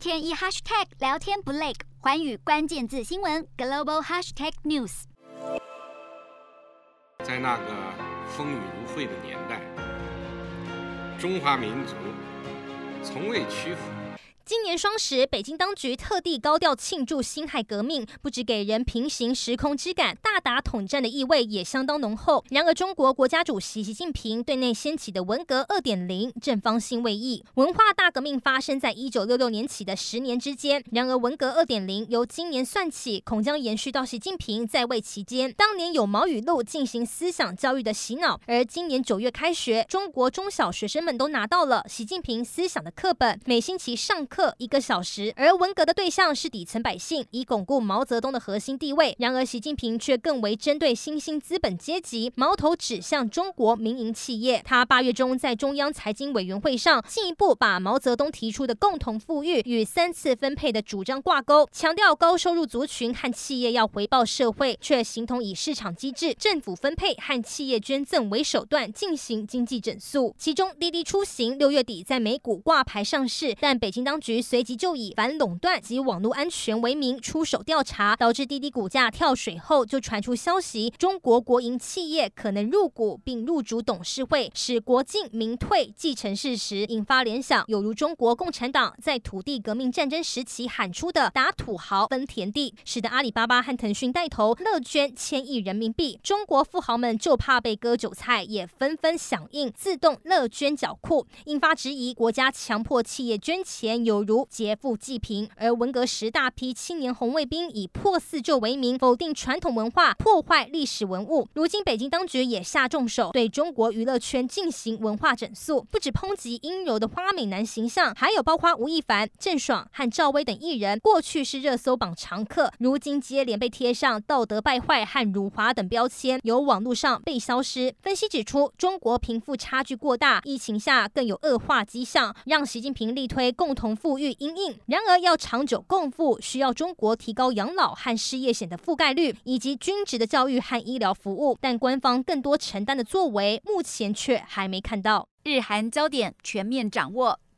天一 hashtag 聊天不累，环宇关键字新闻 global hashtag news。在那个风雨如晦的年代，中华民族从未屈服。今年双十，北京当局特地高调庆祝辛亥革命，不止给人平行时空之感，大打统战的意味也相当浓厚。然而，中国国家主席习近平对内掀起的文革二点零，正方兴未艾。文化大革命发生在一九六六年起的十年之间，然而文革二点零由今年算起，恐将延续到习近平在位期间。当年有毛语录进行思想教育的洗脑，而今年九月开学，中国中小学生们都拿到了习近平思想的课本，每星期上课。一个小时，而文革的对象是底层百姓，以巩固毛泽东的核心地位。然而，习近平却更为针对新兴资本阶级，矛头指向中国民营企业。他八月中在中央财经委员会上，进一步把毛泽东提出的共同富裕与三次分配的主张挂钩，强调高收入族群和企业要回报社会，却形同以市场机制、政府分配和企业捐赠为手段进行经济整肃。其中，滴滴出行六月底在美股挂牌上市，但北京当局。局随即就以反垄断及网络安全为名出手调查，导致滴滴股价跳水后，就传出消息，中国国营企业可能入股并入主董事会，使国进民退既成事实，引发联想，有如中国共产党在土地革命战争时期喊出的“打土豪分田地”，使得阿里巴巴和腾讯带头乐捐千亿人民币，中国富豪们就怕被割韭菜，也纷纷响应自动乐捐缴库，引发质疑，国家强迫企业捐钱有。如劫富济贫，而文革时大批青年红卫兵以破四旧为名，否定传统文化，破坏历史文物。如今北京当局也下重手，对中国娱乐圈进行文化整肃，不止抨击阴柔的花美男形象，还有包括吴亦凡、郑爽和赵薇等艺人，过去是热搜榜常客，如今接连被贴上道德败坏和辱华等标签，由网络上被消失。分析指出，中国贫富差距过大，疫情下更有恶化迹象，让习近平力推共同富。富裕因应，然而要长久共富，需要中国提高养老和失业险的覆盖率，以及均值的教育和医疗服务。但官方更多承担的作为，目前却还没看到。日韩焦点全面掌握，